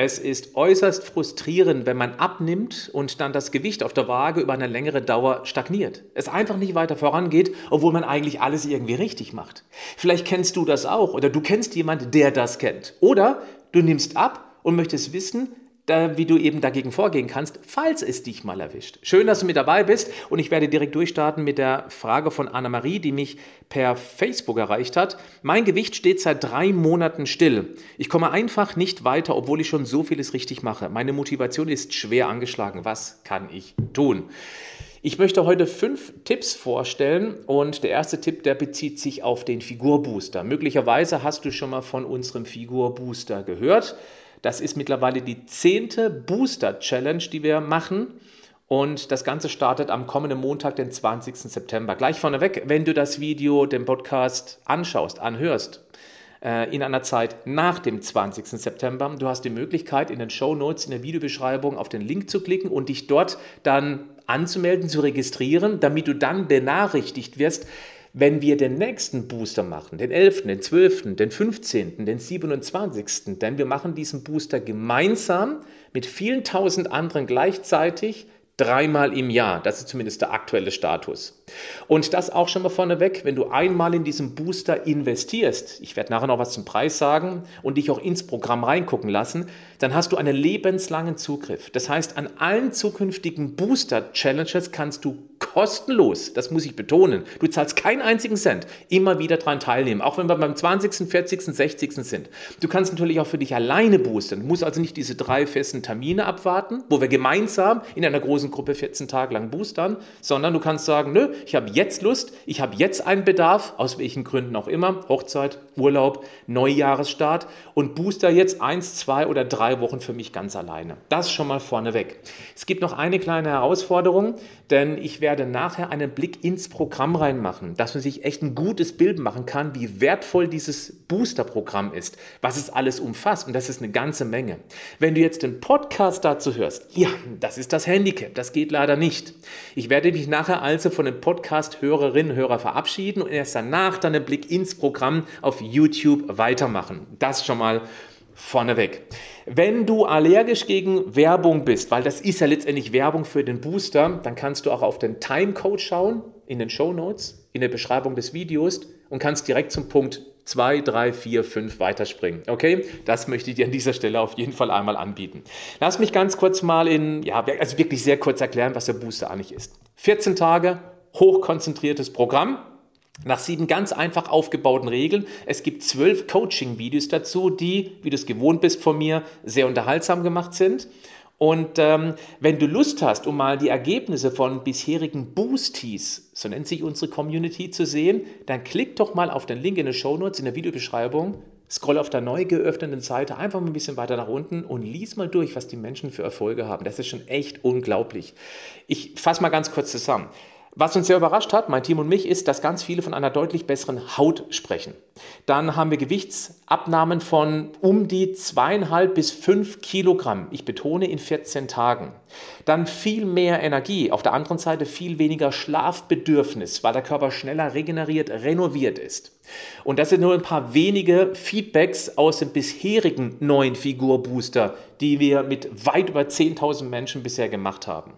Es ist äußerst frustrierend, wenn man abnimmt und dann das Gewicht auf der Waage über eine längere Dauer stagniert. Es einfach nicht weiter vorangeht, obwohl man eigentlich alles irgendwie richtig macht. Vielleicht kennst du das auch oder du kennst jemanden, der das kennt. Oder du nimmst ab und möchtest wissen, wie du eben dagegen vorgehen kannst, falls es dich mal erwischt. Schön, dass du mit dabei bist und ich werde direkt durchstarten mit der Frage von Anna-Marie, die mich per Facebook erreicht hat. Mein Gewicht steht seit drei Monaten still. Ich komme einfach nicht weiter, obwohl ich schon so vieles richtig mache. Meine Motivation ist schwer angeschlagen. Was kann ich tun? Ich möchte heute fünf Tipps vorstellen und der erste Tipp, der bezieht sich auf den Figurbooster. Möglicherweise hast du schon mal von unserem Figurbooster gehört. Das ist mittlerweile die zehnte Booster-Challenge, die wir machen. Und das Ganze startet am kommenden Montag, den 20. September. Gleich vorneweg, wenn du das Video, den Podcast anschaust, anhörst, äh, in einer Zeit nach dem 20. September, du hast die Möglichkeit, in den Show Notes, in der Videobeschreibung auf den Link zu klicken und dich dort dann anzumelden, zu registrieren, damit du dann benachrichtigt wirst, wenn wir den nächsten Booster machen, den 11., den 12., den 15., den 27., denn wir machen diesen Booster gemeinsam mit vielen tausend anderen gleichzeitig dreimal im Jahr. Das ist zumindest der aktuelle Status. Und das auch schon mal vorneweg, wenn du einmal in diesen Booster investierst, ich werde nachher noch was zum Preis sagen und dich auch ins Programm reingucken lassen, dann hast du einen lebenslangen Zugriff. Das heißt, an allen zukünftigen Booster-Challenges kannst du kostenlos, das muss ich betonen, du zahlst keinen einzigen Cent, immer wieder daran teilnehmen, auch wenn wir beim 20., 40., 60. sind. Du kannst natürlich auch für dich alleine boostern, du musst also nicht diese drei festen Termine abwarten, wo wir gemeinsam in einer großen Gruppe 14 Tage lang boostern, sondern du kannst sagen, nö, ich habe jetzt Lust, ich habe jetzt einen Bedarf, aus welchen Gründen auch immer, Hochzeit, Urlaub, Neujahresstart und booster jetzt eins, zwei oder drei drei Wochen für mich ganz alleine. Das schon mal vorneweg. Es gibt noch eine kleine Herausforderung, denn ich werde nachher einen Blick ins Programm reinmachen, dass man sich echt ein gutes Bild machen kann, wie wertvoll dieses Booster-Programm ist, was es alles umfasst und das ist eine ganze Menge. Wenn du jetzt den Podcast dazu hörst, ja, das ist das Handicap, das geht leider nicht. Ich werde mich nachher also von den Podcast-Hörerinnen und Hörern verabschieden und erst danach dann einen Blick ins Programm auf YouTube weitermachen. Das schon mal vorneweg. Wenn du allergisch gegen Werbung bist, weil das ist ja letztendlich Werbung für den Booster, dann kannst du auch auf den Timecode schauen in den Show Notes, in der Beschreibung des Videos und kannst direkt zum Punkt 2, 3, 4, 5 weiterspringen. Okay? Das möchte ich dir an dieser Stelle auf jeden Fall einmal anbieten. Lass mich ganz kurz mal in, ja, also wirklich sehr kurz erklären, was der Booster eigentlich ist. 14 Tage, hochkonzentriertes Programm nach sieben ganz einfach aufgebauten Regeln. Es gibt zwölf Coaching-Videos dazu, die, wie du es gewohnt bist von mir, sehr unterhaltsam gemacht sind. Und ähm, wenn du Lust hast, um mal die Ergebnisse von bisherigen Boosties, so nennt sich unsere Community, zu sehen, dann klick doch mal auf den Link in den Show Notes in der Videobeschreibung, scroll auf der neu geöffneten Seite einfach mal ein bisschen weiter nach unten und lies mal durch, was die Menschen für Erfolge haben. Das ist schon echt unglaublich. Ich fasse mal ganz kurz zusammen. Was uns sehr überrascht hat, mein Team und mich, ist, dass ganz viele von einer deutlich besseren Haut sprechen. Dann haben wir Gewichtsabnahmen von um die zweieinhalb bis fünf Kilogramm. Ich betone in 14 Tagen. Dann viel mehr Energie. Auf der anderen Seite viel weniger Schlafbedürfnis, weil der Körper schneller regeneriert, renoviert ist. Und das sind nur ein paar wenige Feedbacks aus dem bisherigen neuen Figurbooster, die wir mit weit über 10.000 Menschen bisher gemacht haben.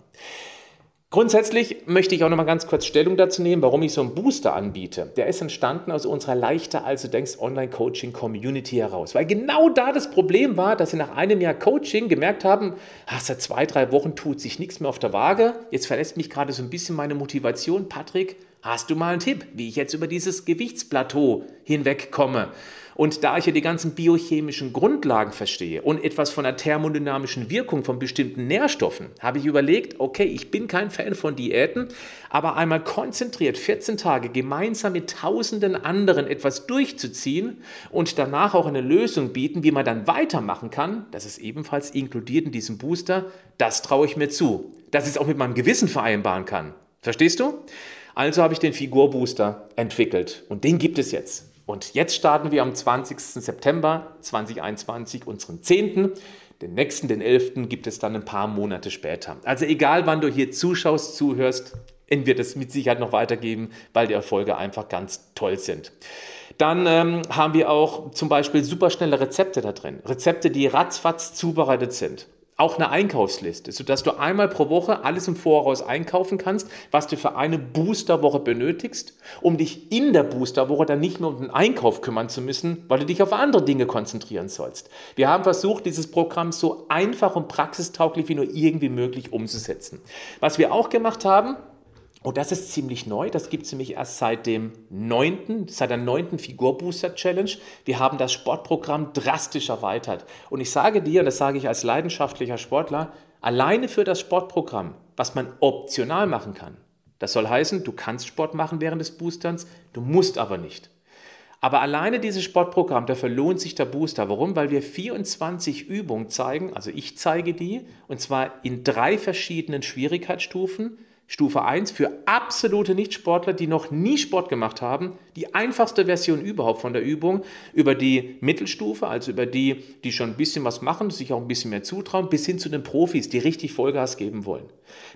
Grundsätzlich möchte ich auch noch mal ganz kurz Stellung dazu nehmen, warum ich so einen Booster anbiete. Der ist entstanden aus unserer leichter als du denkst Online-Coaching-Community heraus. Weil genau da das Problem war, dass sie nach einem Jahr Coaching gemerkt haben, ach, seit zwei, drei Wochen tut sich nichts mehr auf der Waage. Jetzt verlässt mich gerade so ein bisschen meine Motivation. Patrick, hast du mal einen Tipp, wie ich jetzt über dieses Gewichtsplateau hinwegkomme? Und da ich ja die ganzen biochemischen Grundlagen verstehe und etwas von der thermodynamischen Wirkung von bestimmten Nährstoffen, habe ich überlegt, okay, ich bin kein Fan von Diäten, aber einmal konzentriert 14 Tage gemeinsam mit tausenden anderen etwas durchzuziehen und danach auch eine Lösung bieten, wie man dann weitermachen kann, das ist ebenfalls inkludiert in diesem Booster, das traue ich mir zu. Dass ich es auch mit meinem Gewissen vereinbaren kann. Verstehst du? Also habe ich den Figurbooster entwickelt und den gibt es jetzt. Und jetzt starten wir am 20. September 2021 unseren 10. Den nächsten, den 11. gibt es dann ein paar Monate später. Also egal, wann du hier zuschaust, zuhörst, wird es mit Sicherheit noch weitergeben, weil die Erfolge einfach ganz toll sind. Dann ähm, haben wir auch zum Beispiel superschnelle Rezepte da drin. Rezepte, die ratzfatz zubereitet sind auch eine Einkaufsliste, sodass du einmal pro Woche alles im Voraus einkaufen kannst, was du für eine Boosterwoche benötigst, um dich in der Boosterwoche dann nicht mehr um den Einkauf kümmern zu müssen, weil du dich auf andere Dinge konzentrieren sollst. Wir haben versucht, dieses Programm so einfach und praxistauglich wie nur irgendwie möglich umzusetzen. Was wir auch gemacht haben, und das ist ziemlich neu. Das gibt es nämlich erst seit dem 9., seit der 9. Figurbooster Challenge. Wir haben das Sportprogramm drastisch erweitert. Und ich sage dir, und das sage ich als leidenschaftlicher Sportler, alleine für das Sportprogramm, was man optional machen kann. Das soll heißen, du kannst Sport machen während des Boosterns, du musst aber nicht. Aber alleine dieses Sportprogramm, dafür lohnt sich der Booster. Warum? Weil wir 24 Übungen zeigen, also ich zeige die, und zwar in drei verschiedenen Schwierigkeitsstufen Stufe 1 für absolute Nichtsportler, die noch nie Sport gemacht haben, die einfachste Version überhaupt von der Übung, über die Mittelstufe, also über die, die schon ein bisschen was machen, sich auch ein bisschen mehr zutrauen, bis hin zu den Profis, die richtig Vollgas geben wollen.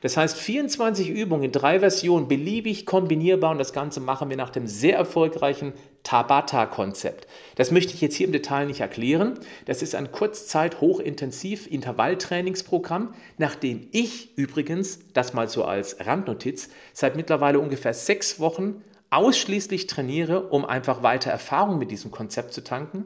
Das heißt, 24 Übungen in drei Versionen, beliebig kombinierbar und das Ganze machen wir nach dem sehr erfolgreichen Tabata-Konzept. Das möchte ich jetzt hier im Detail nicht erklären. Das ist ein kurzzeit hochintensiv Intervalltrainingsprogramm, nachdem ich übrigens, das mal so als Randnotiz, seit mittlerweile ungefähr sechs Wochen ausschließlich trainiere, um einfach weiter Erfahrung mit diesem Konzept zu tanken.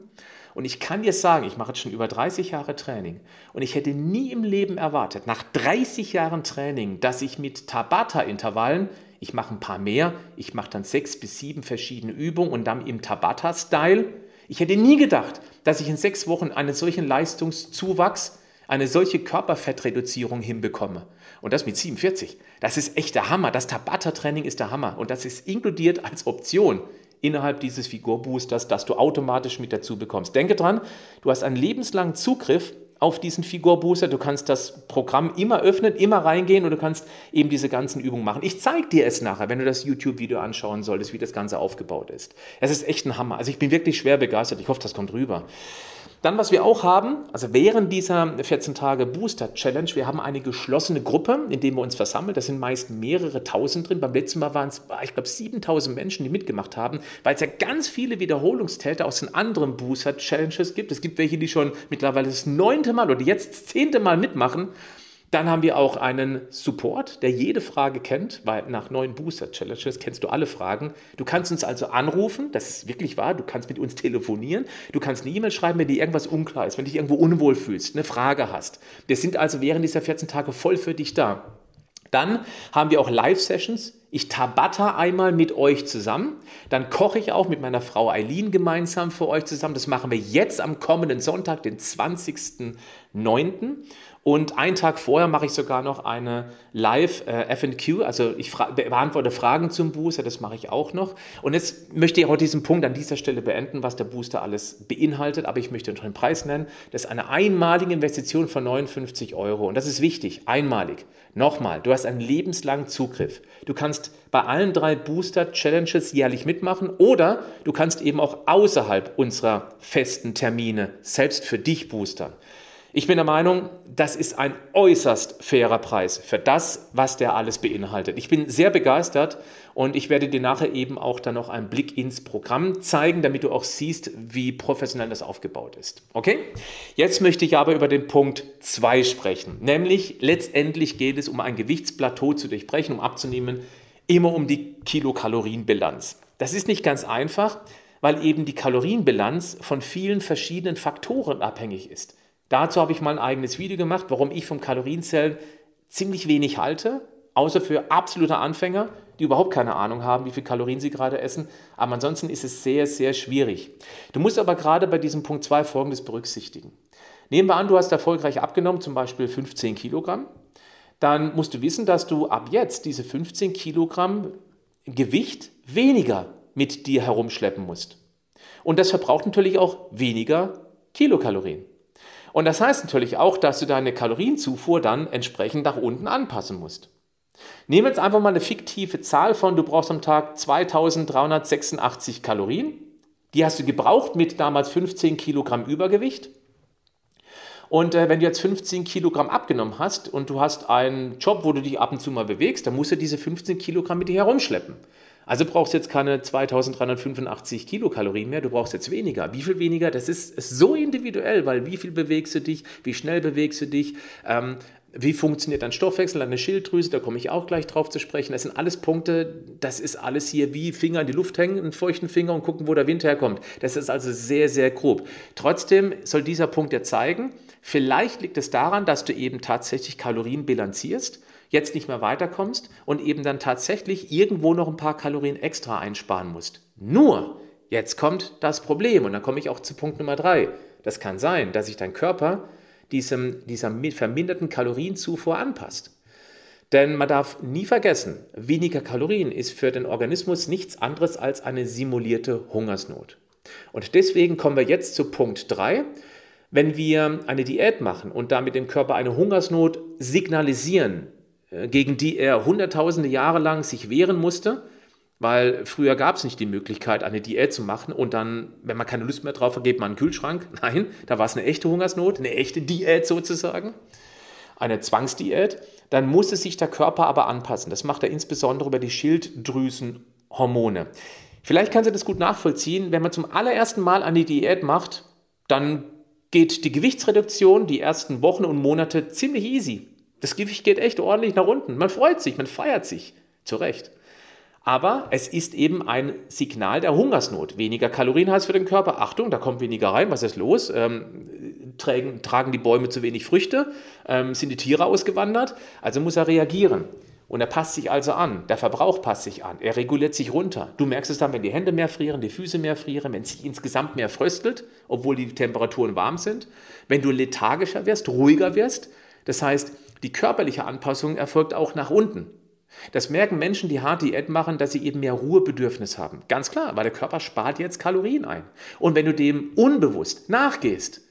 Und ich kann dir sagen, ich mache jetzt schon über 30 Jahre Training und ich hätte nie im Leben erwartet, nach 30 Jahren Training, dass ich mit Tabata-Intervallen ich mache ein paar mehr, ich mache dann sechs bis sieben verschiedene Übungen und dann im Tabata-Style. Ich hätte nie gedacht, dass ich in sechs Wochen einen solchen Leistungszuwachs, eine solche Körperfettreduzierung hinbekomme. Und das mit 47. Das ist echt der Hammer. Das Tabata-Training ist der Hammer. Und das ist inkludiert als Option innerhalb dieses Figurboosters, das du automatisch mit dazu bekommst. Denke dran, du hast einen lebenslangen Zugriff auf diesen Figurbooster. Du kannst das Programm immer öffnen, immer reingehen und du kannst eben diese ganzen Übungen machen. Ich zeige dir es nachher, wenn du das YouTube-Video anschauen solltest, wie das Ganze aufgebaut ist. Es ist echt ein Hammer. Also ich bin wirklich schwer begeistert. Ich hoffe, das kommt rüber. Dann, was wir auch haben, also während dieser 14 Tage Booster Challenge, wir haben eine geschlossene Gruppe, in der wir uns versammeln. Da sind meist mehrere tausend drin. Beim letzten Mal waren es, ich glaube, 7000 Menschen, die mitgemacht haben, weil es ja ganz viele Wiederholungstäter aus den anderen Booster Challenges gibt. Es gibt welche, die schon mittlerweile das neunte Mal oder jetzt das zehnte Mal mitmachen. Dann haben wir auch einen Support, der jede Frage kennt, weil nach neuen Booster Challenges kennst du alle Fragen. Du kannst uns also anrufen, das ist wirklich wahr, du kannst mit uns telefonieren, du kannst eine E-Mail schreiben, wenn dir irgendwas unklar ist, wenn dich irgendwo unwohl fühlst, eine Frage hast. Wir sind also während dieser 14 Tage voll für dich da. Dann haben wir auch Live-Sessions. Ich tabata einmal mit euch zusammen. Dann koche ich auch mit meiner Frau Eileen gemeinsam für euch zusammen. Das machen wir jetzt am kommenden Sonntag, den 20.09. Und einen Tag vorher mache ich sogar noch eine Live-FQ, also ich beantworte Fragen zum Booster, das mache ich auch noch. Und jetzt möchte ich auch diesen Punkt an dieser Stelle beenden, was der Booster alles beinhaltet, aber ich möchte noch den Preis nennen. Das ist eine einmalige Investition von 59 Euro und das ist wichtig, einmalig. Nochmal, du hast einen lebenslangen Zugriff. Du kannst bei allen drei Booster-Challenges jährlich mitmachen oder du kannst eben auch außerhalb unserer festen Termine selbst für dich boostern. Ich bin der Meinung, das ist ein äußerst fairer Preis für das, was der alles beinhaltet. Ich bin sehr begeistert und ich werde dir nachher eben auch dann noch einen Blick ins Programm zeigen, damit du auch siehst, wie professionell das aufgebaut ist. Okay? Jetzt möchte ich aber über den Punkt 2 sprechen, nämlich letztendlich geht es um ein Gewichtsplateau zu durchbrechen, um abzunehmen, immer um die Kilokalorienbilanz. Das ist nicht ganz einfach, weil eben die Kalorienbilanz von vielen verschiedenen Faktoren abhängig ist. Dazu habe ich mal ein eigenes Video gemacht, warum ich vom Kalorienzellen ziemlich wenig halte, außer für absolute Anfänger, die überhaupt keine Ahnung haben, wie viel Kalorien sie gerade essen. Aber ansonsten ist es sehr, sehr schwierig. Du musst aber gerade bei diesem Punkt 2 Folgendes berücksichtigen. Nehmen wir an, du hast erfolgreich abgenommen, zum Beispiel 15 Kilogramm. Dann musst du wissen, dass du ab jetzt diese 15 Kilogramm Gewicht weniger mit dir herumschleppen musst. Und das verbraucht natürlich auch weniger Kilokalorien. Und das heißt natürlich auch, dass du deine Kalorienzufuhr dann entsprechend nach unten anpassen musst. Nehmen wir jetzt einfach mal eine fiktive Zahl von, du brauchst am Tag 2386 Kalorien. Die hast du gebraucht mit damals 15 Kilogramm Übergewicht. Und äh, wenn du jetzt 15 Kilogramm abgenommen hast und du hast einen Job, wo du dich ab und zu mal bewegst, dann musst du diese 15 Kilogramm mit dir herumschleppen. Also brauchst jetzt keine 2385 Kilokalorien mehr, du brauchst jetzt weniger. Wie viel weniger? Das ist, ist so individuell, weil wie viel bewegst du dich, wie schnell bewegst du dich, ähm, wie funktioniert dein Stoffwechsel, deine Schilddrüse, da komme ich auch gleich drauf zu sprechen. Das sind alles Punkte, das ist alles hier wie Finger in die Luft hängen, einen feuchten Finger und gucken, wo der Wind herkommt. Das ist also sehr, sehr grob. Trotzdem soll dieser Punkt ja zeigen, vielleicht liegt es daran, dass du eben tatsächlich Kalorien bilanzierst jetzt nicht mehr weiterkommst und eben dann tatsächlich irgendwo noch ein paar Kalorien extra einsparen musst. Nur, jetzt kommt das Problem und dann komme ich auch zu Punkt Nummer drei. Das kann sein, dass sich dein Körper diesem, dieser verminderten Kalorienzufuhr anpasst. Denn man darf nie vergessen, weniger Kalorien ist für den Organismus nichts anderes als eine simulierte Hungersnot. Und deswegen kommen wir jetzt zu Punkt 3. Wenn wir eine Diät machen und damit dem Körper eine Hungersnot signalisieren, gegen die er hunderttausende Jahre lang sich wehren musste, weil früher gab es nicht die Möglichkeit, eine Diät zu machen und dann, wenn man keine Lust mehr drauf hat, geht man einen Kühlschrank. Nein, da war es eine echte Hungersnot, eine echte Diät sozusagen, eine Zwangsdiät. Dann musste sich der Körper aber anpassen. Das macht er insbesondere über die Schilddrüsenhormone. Vielleicht kann Sie das gut nachvollziehen, wenn man zum allerersten Mal eine Diät macht, dann geht die Gewichtsreduktion die ersten Wochen und Monate ziemlich easy. Das Gewicht geht echt ordentlich nach unten. Man freut sich, man feiert sich. Zu Recht. Aber es ist eben ein Signal der Hungersnot. Weniger Kalorien heißt für den Körper. Achtung, da kommt weniger rein. Was ist los? Ähm, tragen, tragen die Bäume zu wenig Früchte? Ähm, sind die Tiere ausgewandert? Also muss er reagieren. Und er passt sich also an. Der Verbrauch passt sich an. Er reguliert sich runter. Du merkst es dann, wenn die Hände mehr frieren, die Füße mehr frieren, wenn es sich insgesamt mehr fröstelt, obwohl die Temperaturen warm sind. Wenn du lethargischer wirst, ruhiger wirst. Das heißt, die körperliche Anpassung erfolgt auch nach unten. Das merken Menschen, die hart Diät machen, dass sie eben mehr Ruhebedürfnis haben. Ganz klar, weil der Körper spart jetzt Kalorien ein. Und wenn du dem unbewusst nachgehst,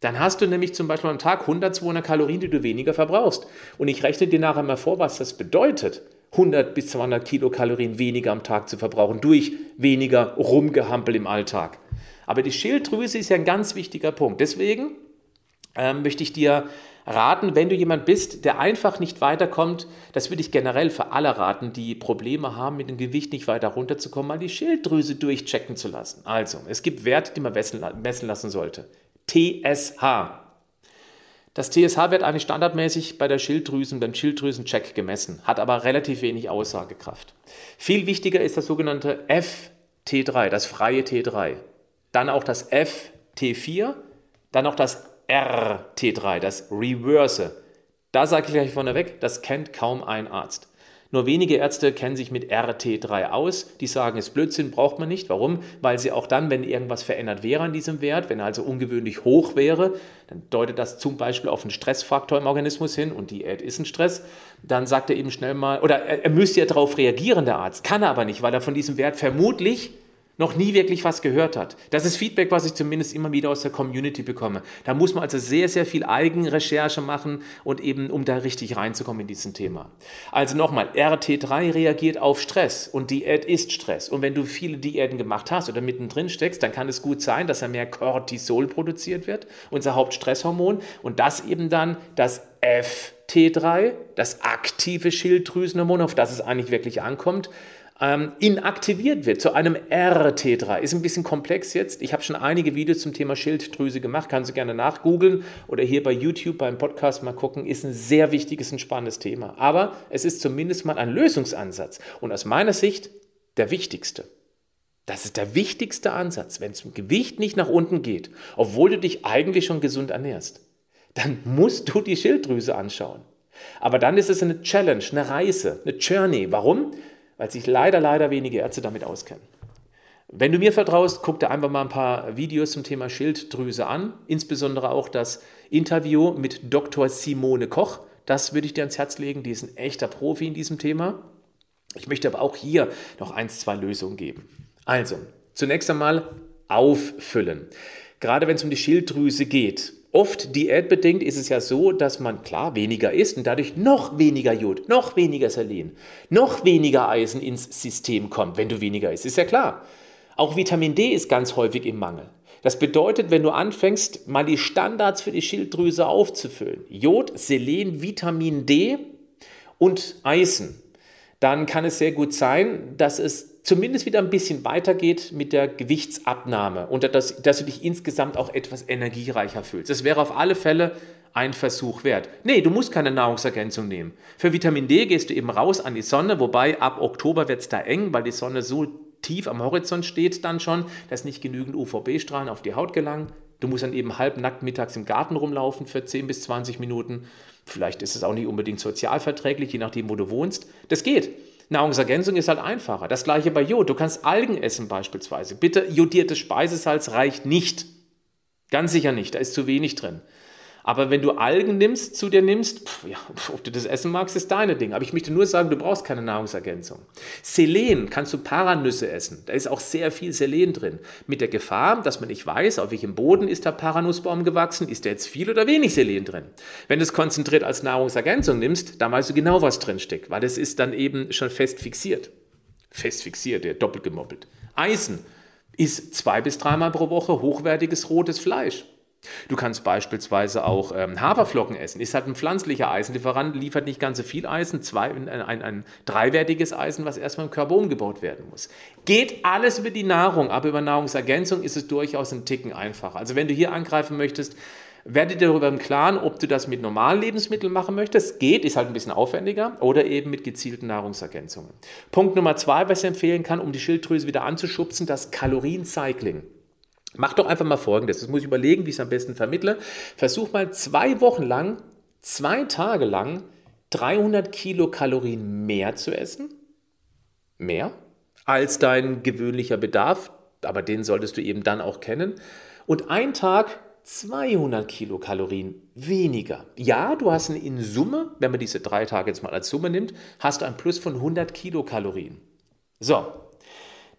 dann hast du nämlich zum Beispiel am Tag 100, 200 Kalorien, die du weniger verbrauchst. Und ich rechne dir nachher mal vor, was das bedeutet, 100 bis 200 Kilokalorien weniger am Tag zu verbrauchen durch weniger Rumgehampel im Alltag. Aber die Schilddrüse ist ja ein ganz wichtiger Punkt. Deswegen äh, möchte ich dir raten, wenn du jemand bist, der einfach nicht weiterkommt, das würde ich generell für alle raten, die Probleme haben, mit dem Gewicht nicht weiter runterzukommen, mal die Schilddrüse durchchecken zu lassen. Also, es gibt Werte, die man messen lassen sollte. TSH. Das TSH wird eigentlich standardmäßig bei der Schilddrüsen, beim Schilddrüsencheck gemessen, hat aber relativ wenig Aussagekraft. Viel wichtiger ist das sogenannte FT3, das freie T3. Dann auch das FT4, dann auch das RT3, das Reverse. Da sage ich gleich vorneweg, das kennt kaum ein Arzt. Nur wenige Ärzte kennen sich mit RT3 aus. Die sagen, es ist Blödsinn, braucht man nicht. Warum? Weil sie auch dann, wenn irgendwas verändert wäre an diesem Wert, wenn er also ungewöhnlich hoch wäre, dann deutet das zum Beispiel auf einen Stressfaktor im Organismus hin und Diät ist ein Stress, dann sagt er eben schnell mal, oder er, er müsste ja darauf reagieren, der Arzt, kann er aber nicht, weil er von diesem Wert vermutlich noch nie wirklich was gehört hat. Das ist Feedback, was ich zumindest immer wieder aus der Community bekomme. Da muss man also sehr, sehr viel Eigenrecherche machen und eben, um da richtig reinzukommen in diesem Thema. Also nochmal, RT3 reagiert auf Stress und Diät ist Stress. Und wenn du viele Diäten gemacht hast oder mittendrin steckst, dann kann es gut sein, dass da mehr Cortisol produziert wird, unser Hauptstresshormon, und das eben dann das FT3, das aktive Schilddrüsenhormon, auf das es eigentlich wirklich ankommt, ähm, inaktiviert wird zu einem RT3. Ist ein bisschen komplex jetzt. Ich habe schon einige Videos zum Thema Schilddrüse gemacht, kannst du gerne nachgoogeln oder hier bei YouTube beim Podcast mal gucken. Ist ein sehr wichtiges und spannendes Thema. Aber es ist zumindest mal ein Lösungsansatz und aus meiner Sicht der wichtigste. Das ist der wichtigste Ansatz, wenn es im Gewicht nicht nach unten geht, obwohl du dich eigentlich schon gesund ernährst. Dann musst du die Schilddrüse anschauen. Aber dann ist es eine Challenge, eine Reise, eine Journey. Warum? Weil sich leider, leider wenige Ärzte damit auskennen. Wenn du mir vertraust, guck dir einfach mal ein paar Videos zum Thema Schilddrüse an, insbesondere auch das Interview mit Dr. Simone Koch. Das würde ich dir ans Herz legen, die ist ein echter Profi in diesem Thema. Ich möchte aber auch hier noch eins, zwei Lösungen geben. Also, zunächst einmal auffüllen. Gerade wenn es um die Schilddrüse geht, Oft diätbedingt ist es ja so, dass man klar weniger isst und dadurch noch weniger Jod, noch weniger Selen, noch weniger Eisen ins System kommt, wenn du weniger isst. Ist ja klar. Auch Vitamin D ist ganz häufig im Mangel. Das bedeutet, wenn du anfängst, mal die Standards für die Schilddrüse aufzufüllen, Jod, Selen, Vitamin D und Eisen, dann kann es sehr gut sein, dass es zumindest wieder ein bisschen weitergeht mit der Gewichtsabnahme und dass, dass du dich insgesamt auch etwas energiereicher fühlst. Das wäre auf alle Fälle ein Versuch wert. Nee, du musst keine Nahrungsergänzung nehmen. Für Vitamin D gehst du eben raus an die Sonne, wobei ab Oktober wird es da eng, weil die Sonne so tief am Horizont steht dann schon, dass nicht genügend UVB-Strahlen auf die Haut gelangen. Du musst dann eben halbnackt mittags im Garten rumlaufen für 10 bis 20 Minuten. Vielleicht ist es auch nicht unbedingt sozialverträglich, je nachdem, wo du wohnst. Das geht. Nahrungsergänzung ist halt einfacher. Das gleiche bei Jod. Du kannst Algen essen beispielsweise. Bitte, jodiertes Speisesalz reicht nicht. Ganz sicher nicht, da ist zu wenig drin. Aber wenn du Algen nimmst, zu dir nimmst, pf, ja, ob du das essen magst, ist deine Ding. Aber ich möchte nur sagen, du brauchst keine Nahrungsergänzung. Selen kannst du Paranüsse essen. Da ist auch sehr viel Selen drin. Mit der Gefahr, dass man nicht weiß, auf welchem Boden ist der Paranussbaum gewachsen, ist da jetzt viel oder wenig Selen drin. Wenn du es konzentriert als Nahrungsergänzung nimmst, dann weißt du genau, was drin steckt, weil es ist dann eben schon fest fixiert. Fest fixiert, der doppelt gemoppelt. Eisen ist zwei bis dreimal pro Woche hochwertiges rotes Fleisch. Du kannst beispielsweise auch ähm, Haferflocken essen. Ist halt ein pflanzlicher Eisenlieferant, liefert nicht ganz so viel Eisen, zwei, ein, ein, ein dreiwertiges Eisen, was erstmal im Körper umgebaut werden muss. Geht alles über die Nahrung, aber über Nahrungsergänzung ist es durchaus ein Ticken einfacher. Also wenn du hier angreifen möchtest, werde dir darüber im Klaren, ob du das mit normalen Lebensmitteln machen möchtest. Geht, ist halt ein bisschen aufwendiger oder eben mit gezielten Nahrungsergänzungen. Punkt Nummer zwei, was ich empfehlen kann, um die Schilddrüse wieder anzuschubsen, das Kaloriencycling. Mach doch einfach mal folgendes. Das muss ich überlegen, wie ich es am besten vermittle. Versuch mal zwei Wochen lang, zwei Tage lang 300 Kilokalorien mehr zu essen. Mehr als dein gewöhnlicher Bedarf. Aber den solltest du eben dann auch kennen. Und ein Tag 200 Kilokalorien weniger. Ja, du hast in Summe, wenn man diese drei Tage jetzt mal als Summe nimmt, hast du ein Plus von 100 Kilokalorien. So,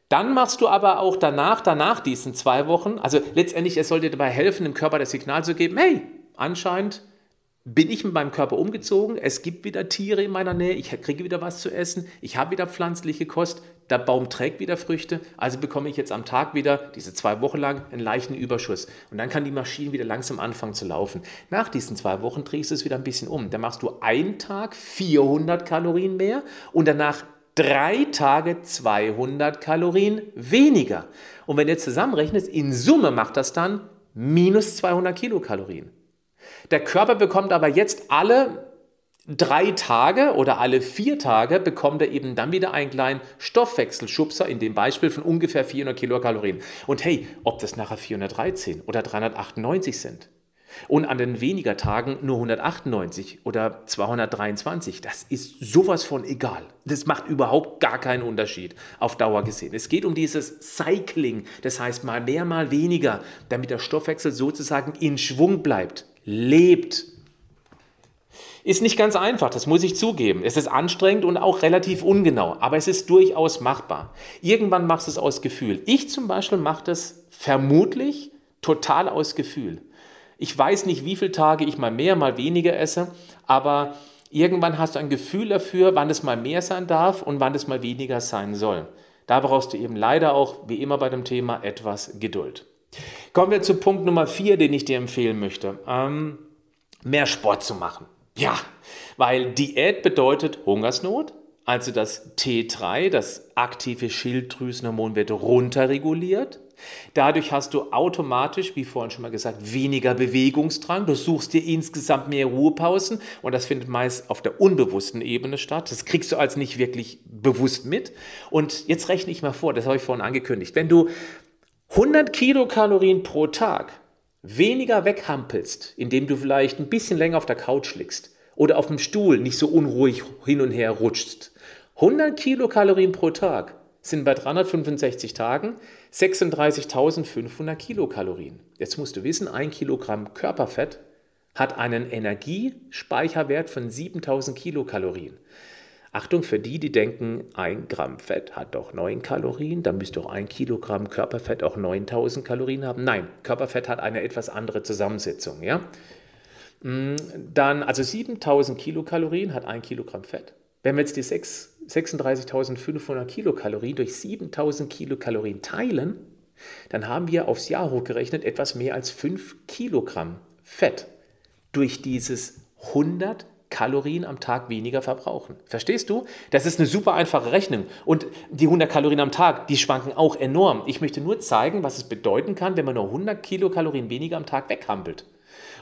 dann machst du aber auch danach, danach diesen zwei Wochen, also letztendlich, es sollte dabei helfen, dem Körper das Signal zu geben, hey, anscheinend bin ich mit meinem Körper umgezogen, es gibt wieder Tiere in meiner Nähe, ich kriege wieder was zu essen, ich habe wieder pflanzliche Kost, der Baum trägt wieder Früchte, also bekomme ich jetzt am Tag wieder, diese zwei Wochen lang, einen leichten Überschuss. Und dann kann die Maschine wieder langsam anfangen zu laufen. Nach diesen zwei Wochen drehst du es wieder ein bisschen um. Dann machst du einen Tag 400 Kalorien mehr und danach drei Tage 200 Kalorien weniger. Und wenn du jetzt zusammenrechnest, in Summe macht das dann minus 200 Kilokalorien. Der Körper bekommt aber jetzt alle drei Tage oder alle vier Tage bekommt er eben dann wieder einen kleinen Stoffwechselschubser, in dem Beispiel von ungefähr 400 Kilokalorien. Und hey, ob das nachher 413 oder 398 sind, und an den weniger Tagen nur 198 oder 223. Das ist sowas von egal. Das macht überhaupt gar keinen Unterschied auf Dauer gesehen. Es geht um dieses Cycling, das heißt mal mehr, mal weniger, damit der Stoffwechsel sozusagen in Schwung bleibt, lebt. Ist nicht ganz einfach, das muss ich zugeben. Es ist anstrengend und auch relativ ungenau, aber es ist durchaus machbar. Irgendwann machst du es aus Gefühl. Ich zum Beispiel mache das vermutlich total aus Gefühl. Ich weiß nicht, wie viele Tage ich mal mehr, mal weniger esse, aber irgendwann hast du ein Gefühl dafür, wann es mal mehr sein darf und wann es mal weniger sein soll. Da brauchst du eben leider auch, wie immer bei dem Thema, etwas Geduld. Kommen wir zu Punkt Nummer vier, den ich dir empfehlen möchte. Ähm, mehr Sport zu machen. Ja, weil Diät bedeutet Hungersnot, also das T3, das aktive Schilddrüsenhormon, wird runterreguliert. Dadurch hast du automatisch, wie vorhin schon mal gesagt, weniger Bewegungsdrang. Du suchst dir insgesamt mehr Ruhepausen und das findet meist auf der unbewussten Ebene statt. Das kriegst du als nicht wirklich bewusst mit. Und jetzt rechne ich mal vor, das habe ich vorhin angekündigt. Wenn du 100 Kilokalorien pro Tag weniger weghampelst, indem du vielleicht ein bisschen länger auf der Couch liegst oder auf dem Stuhl nicht so unruhig hin und her rutschst, 100 Kilokalorien pro Tag sind bei 365 Tagen 36.500 Kilokalorien. Jetzt musst du wissen, ein Kilogramm Körperfett hat einen Energiespeicherwert von 7000 Kilokalorien. Achtung für die, die denken, ein Gramm Fett hat doch 9 Kalorien, dann müsste doch ein Kilogramm Körperfett auch 9000 Kalorien haben. Nein, Körperfett hat eine etwas andere Zusammensetzung. Ja? Mm, dann, also 7000 Kilokalorien hat ein Kilogramm Fett Wenn wir jetzt die 36.500 Kilokalorien durch 7.000 Kilokalorien teilen, dann haben wir aufs Jahr hochgerechnet etwas mehr als 5 Kilogramm Fett durch dieses 100 Kalorien am Tag weniger verbrauchen. Verstehst du? Das ist eine super einfache Rechnung. Und die 100 Kalorien am Tag, die schwanken auch enorm. Ich möchte nur zeigen, was es bedeuten kann, wenn man nur 100 Kilokalorien weniger am Tag weghampelt.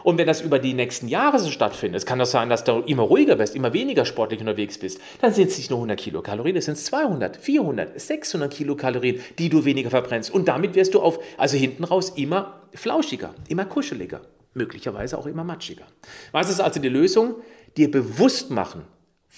Und wenn das über die nächsten Jahre so stattfindet, es kann das sein, dass du immer ruhiger wirst, immer weniger sportlich unterwegs bist, dann sind es nicht nur 100 Kilokalorien, es sind 200, 400, 600 Kilokalorien, die du weniger verbrennst. Und damit wirst du auf, also hinten raus immer flauschiger, immer kuscheliger, möglicherweise auch immer matschiger. Was ist also die Lösung? Dir bewusst machen,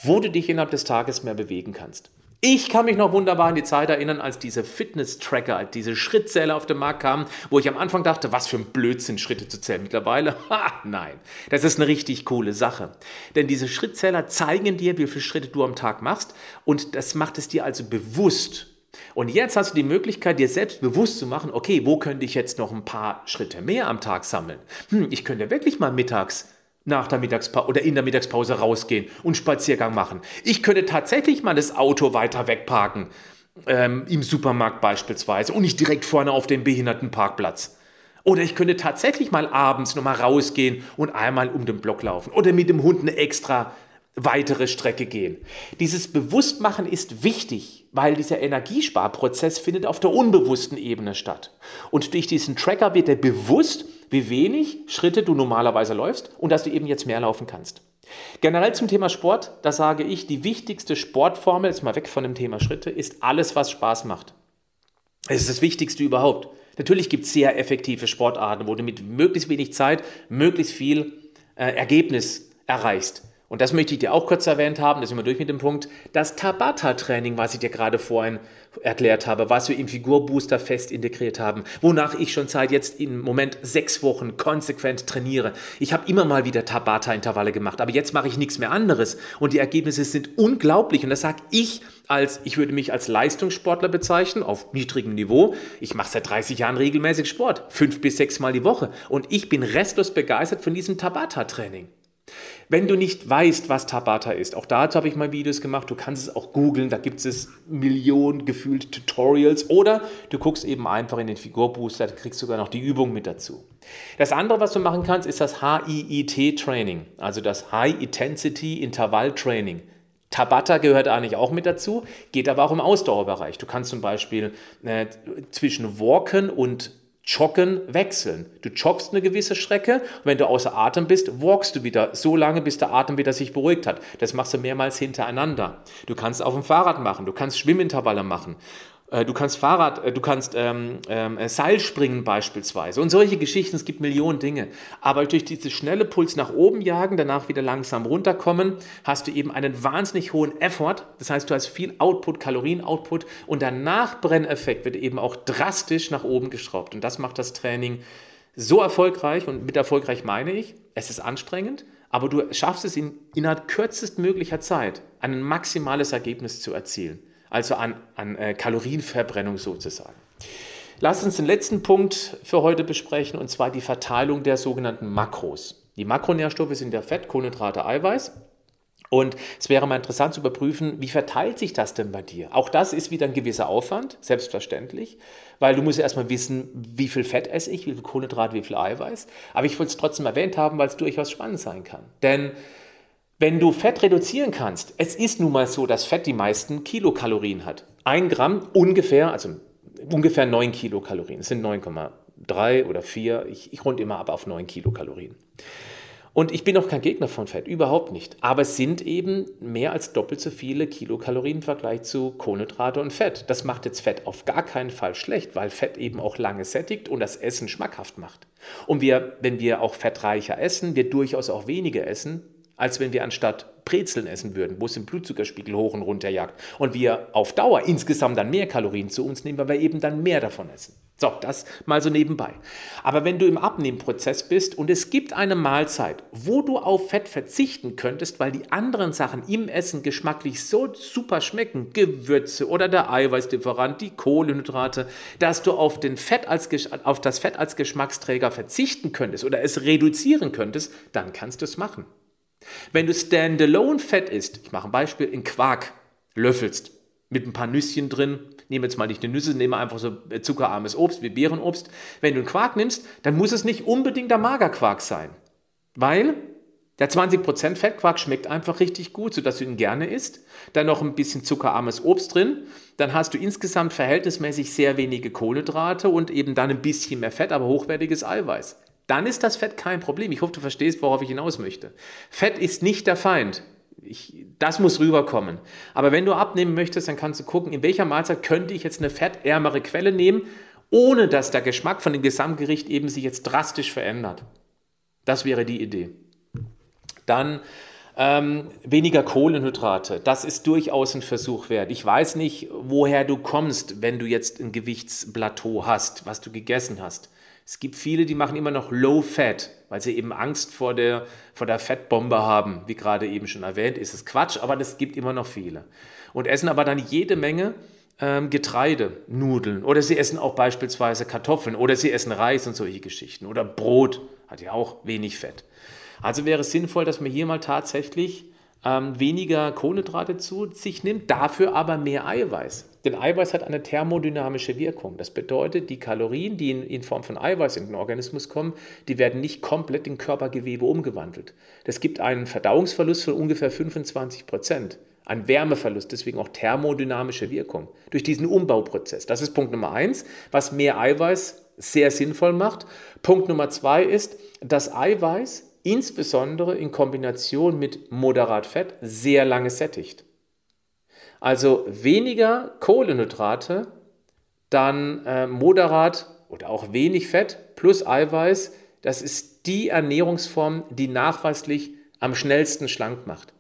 wo du dich innerhalb des Tages mehr bewegen kannst. Ich kann mich noch wunderbar an die Zeit erinnern, als diese Fitness-Tracker, diese Schrittzähler auf den Markt kamen, wo ich am Anfang dachte, was für ein Blödsinn, Schritte zu zählen. Mittlerweile, ha, nein, das ist eine richtig coole Sache. Denn diese Schrittzähler zeigen dir, wie viele Schritte du am Tag machst und das macht es dir also bewusst. Und jetzt hast du die Möglichkeit, dir selbst bewusst zu machen, okay, wo könnte ich jetzt noch ein paar Schritte mehr am Tag sammeln? Hm, ich könnte wirklich mal mittags nach der Mittagspause oder in der Mittagspause rausgehen und Spaziergang machen. Ich könnte tatsächlich mal das Auto weiter wegparken, ähm, im Supermarkt beispielsweise, und nicht direkt vorne auf dem Behindertenparkplatz. Oder ich könnte tatsächlich mal abends nochmal rausgehen und einmal um den Block laufen. Oder mit dem Hund eine extra weitere Strecke gehen. Dieses Bewusstmachen ist wichtig, weil dieser Energiesparprozess findet auf der unbewussten Ebene statt. Und durch diesen Tracker wird er bewusst, wie wenig Schritte du normalerweise läufst und dass du eben jetzt mehr laufen kannst. Generell zum Thema Sport, da sage ich, die wichtigste Sportformel, jetzt mal weg von dem Thema Schritte, ist alles, was Spaß macht. Es ist das Wichtigste überhaupt. Natürlich gibt es sehr effektive Sportarten, wo du mit möglichst wenig Zeit möglichst viel äh, Ergebnis erreichst. Und das möchte ich dir auch kurz erwähnt haben, da sind wir durch mit dem Punkt, das Tabata-Training, was ich dir gerade vorhin erklärt habe, was wir im Figurbooster fest integriert haben, wonach ich schon seit jetzt im Moment sechs Wochen konsequent trainiere. Ich habe immer mal wieder Tabata-Intervalle gemacht, aber jetzt mache ich nichts mehr anderes und die Ergebnisse sind unglaublich und das sage ich als, ich würde mich als Leistungssportler bezeichnen, auf niedrigem Niveau. Ich mache seit 30 Jahren regelmäßig Sport, fünf bis sechs Mal die Woche und ich bin restlos begeistert von diesem Tabata-Training. Wenn du nicht weißt, was Tabata ist, auch dazu habe ich mal Videos gemacht, du kannst es auch googeln, da gibt es Millionen gefühlt Tutorials oder du guckst eben einfach in den Figurbooster, kriegst sogar noch die Übung mit dazu. Das andere, was du machen kannst, ist das HIIT-Training, also das High Intensity Intervall Training. Tabata gehört eigentlich auch mit dazu, geht aber auch im Ausdauerbereich. Du kannst zum Beispiel äh, zwischen Walken und Joggen wechseln. Du joggst eine gewisse Strecke und wenn du außer Atem bist, walkst du wieder so lange, bis der Atem wieder sich beruhigt hat. Das machst du mehrmals hintereinander. Du kannst auf dem Fahrrad machen, du kannst Schwimmintervalle machen. Äh, du kannst Fahrrad, äh, du kannst ähm, ähm, Seilspringen beispielsweise und solche Geschichten. Es gibt Millionen Dinge. Aber durch diese schnelle Puls nach oben jagen, danach wieder langsam runterkommen, hast du eben einen wahnsinnig hohen Effort. Das heißt, du hast viel Output, Kalorien-Output und der Nachbrenneffekt wird eben auch drastisch nach oben geschraubt. Und das macht das Training so erfolgreich. Und mit erfolgreich meine ich, es ist anstrengend, aber du schaffst es in, innerhalb kürzestmöglicher Zeit, ein maximales Ergebnis zu erzielen also an, an äh, Kalorienverbrennung sozusagen. Lass uns den letzten Punkt für heute besprechen, und zwar die Verteilung der sogenannten Makros. Die Makronährstoffe sind ja Fett, Kohlenhydrate, Eiweiß. Und es wäre mal interessant zu überprüfen, wie verteilt sich das denn bei dir? Auch das ist wieder ein gewisser Aufwand, selbstverständlich, weil du musst ja erstmal wissen, wie viel Fett esse ich, wie viel Kohlenhydrate, wie viel Eiweiß. Aber ich wollte es trotzdem erwähnt haben, weil es durchaus spannend sein kann. Denn wenn du Fett reduzieren kannst, es ist nun mal so, dass Fett die meisten Kilokalorien hat. Ein Gramm ungefähr, also ungefähr 9 Kilokalorien. Es sind 9,3 oder 4. Ich, ich runde immer ab auf 9 Kilokalorien. Und ich bin auch kein Gegner von Fett, überhaupt nicht. Aber es sind eben mehr als doppelt so viele Kilokalorien im Vergleich zu Kohlenhydrate und Fett. Das macht jetzt Fett auf gar keinen Fall schlecht, weil Fett eben auch lange sättigt und das Essen schmackhaft macht. Und wir, wenn wir auch fettreicher essen, wir durchaus auch weniger essen, als wenn wir anstatt Brezeln essen würden, wo es den Blutzuckerspiegel hoch und runter jagt und wir auf Dauer insgesamt dann mehr Kalorien zu uns nehmen, weil wir eben dann mehr davon essen. So, das mal so nebenbei. Aber wenn du im Abnehmprozess bist und es gibt eine Mahlzeit, wo du auf Fett verzichten könntest, weil die anderen Sachen im Essen geschmacklich so super schmecken, Gewürze oder der Eiweißdifferent, die Kohlenhydrate, dass du auf, den Fett als, auf das Fett als Geschmacksträger verzichten könntest oder es reduzieren könntest, dann kannst du es machen. Wenn du Standalone Fett isst, ich mache ein Beispiel, in Quark löffelst, mit ein paar Nüsschen drin, nehme jetzt mal nicht eine Nüsse, nehme einfach so zuckerarmes Obst wie Beerenobst. Wenn du einen Quark nimmst, dann muss es nicht unbedingt der Magerquark sein, weil der 20% Fettquark schmeckt einfach richtig gut, sodass du ihn gerne isst. Dann noch ein bisschen zuckerarmes Obst drin. Dann hast du insgesamt verhältnismäßig sehr wenige Kohlenhydrate und eben dann ein bisschen mehr Fett, aber hochwertiges Eiweiß. Dann ist das Fett kein Problem. Ich hoffe, du verstehst, worauf ich hinaus möchte. Fett ist nicht der Feind. Ich, das muss rüberkommen. Aber wenn du abnehmen möchtest, dann kannst du gucken, in welcher Mahlzeit könnte ich jetzt eine fettärmere Quelle nehmen, ohne dass der Geschmack von dem Gesamtgericht eben sich jetzt drastisch verändert. Das wäre die Idee. Dann ähm, weniger Kohlenhydrate. Das ist durchaus ein Versuch wert. Ich weiß nicht, woher du kommst, wenn du jetzt ein Gewichtsplateau hast, was du gegessen hast. Es gibt viele, die machen immer noch Low Fat, weil sie eben Angst vor der, vor der Fettbombe haben. Wie gerade eben schon erwähnt, ist es Quatsch, aber es gibt immer noch viele. Und essen aber dann jede Menge ähm, Getreide, Nudeln oder sie essen auch beispielsweise Kartoffeln oder sie essen Reis und solche Geschichten oder Brot, hat ja auch wenig Fett. Also wäre es sinnvoll, dass man hier mal tatsächlich ähm, weniger Kohlenhydrate zu sich nimmt, dafür aber mehr Eiweiß. Denn Eiweiß hat eine thermodynamische Wirkung. Das bedeutet, die Kalorien, die in, in, Form von Eiweiß in den Organismus kommen, die werden nicht komplett in Körpergewebe umgewandelt. Das gibt einen Verdauungsverlust von ungefähr 25 Prozent. Ein Wärmeverlust, deswegen auch thermodynamische Wirkung durch diesen Umbauprozess. Das ist Punkt Nummer eins, was mehr Eiweiß sehr sinnvoll macht. Punkt Nummer zwei ist, dass Eiweiß insbesondere in Kombination mit moderat Fett sehr lange sättigt. Also weniger Kohlenhydrate, dann äh, moderat oder auch wenig Fett plus Eiweiß, das ist die Ernährungsform, die nachweislich am schnellsten schlank macht.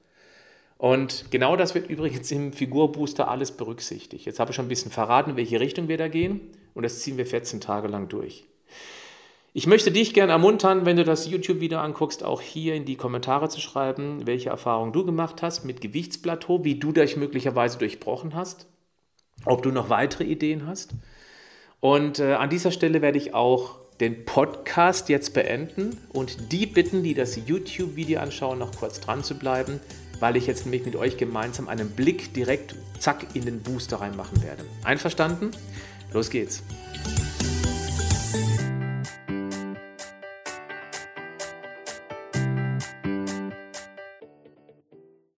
Und genau das wird übrigens im Figurbooster alles berücksichtigt. Jetzt habe ich schon ein bisschen verraten, in welche Richtung wir da gehen und das ziehen wir 14 Tage lang durch. Ich möchte dich gerne ermuntern, wenn du das YouTube-Video anguckst, auch hier in die Kommentare zu schreiben, welche Erfahrungen du gemacht hast mit Gewichtsplateau, wie du dich möglicherweise durchbrochen hast, ob du noch weitere Ideen hast. Und äh, an dieser Stelle werde ich auch den Podcast jetzt beenden und die bitten, die das YouTube-Video anschauen, noch kurz dran zu bleiben, weil ich jetzt nämlich mit euch gemeinsam einen Blick direkt zack in den Booster reinmachen werde. Einverstanden? Los geht's!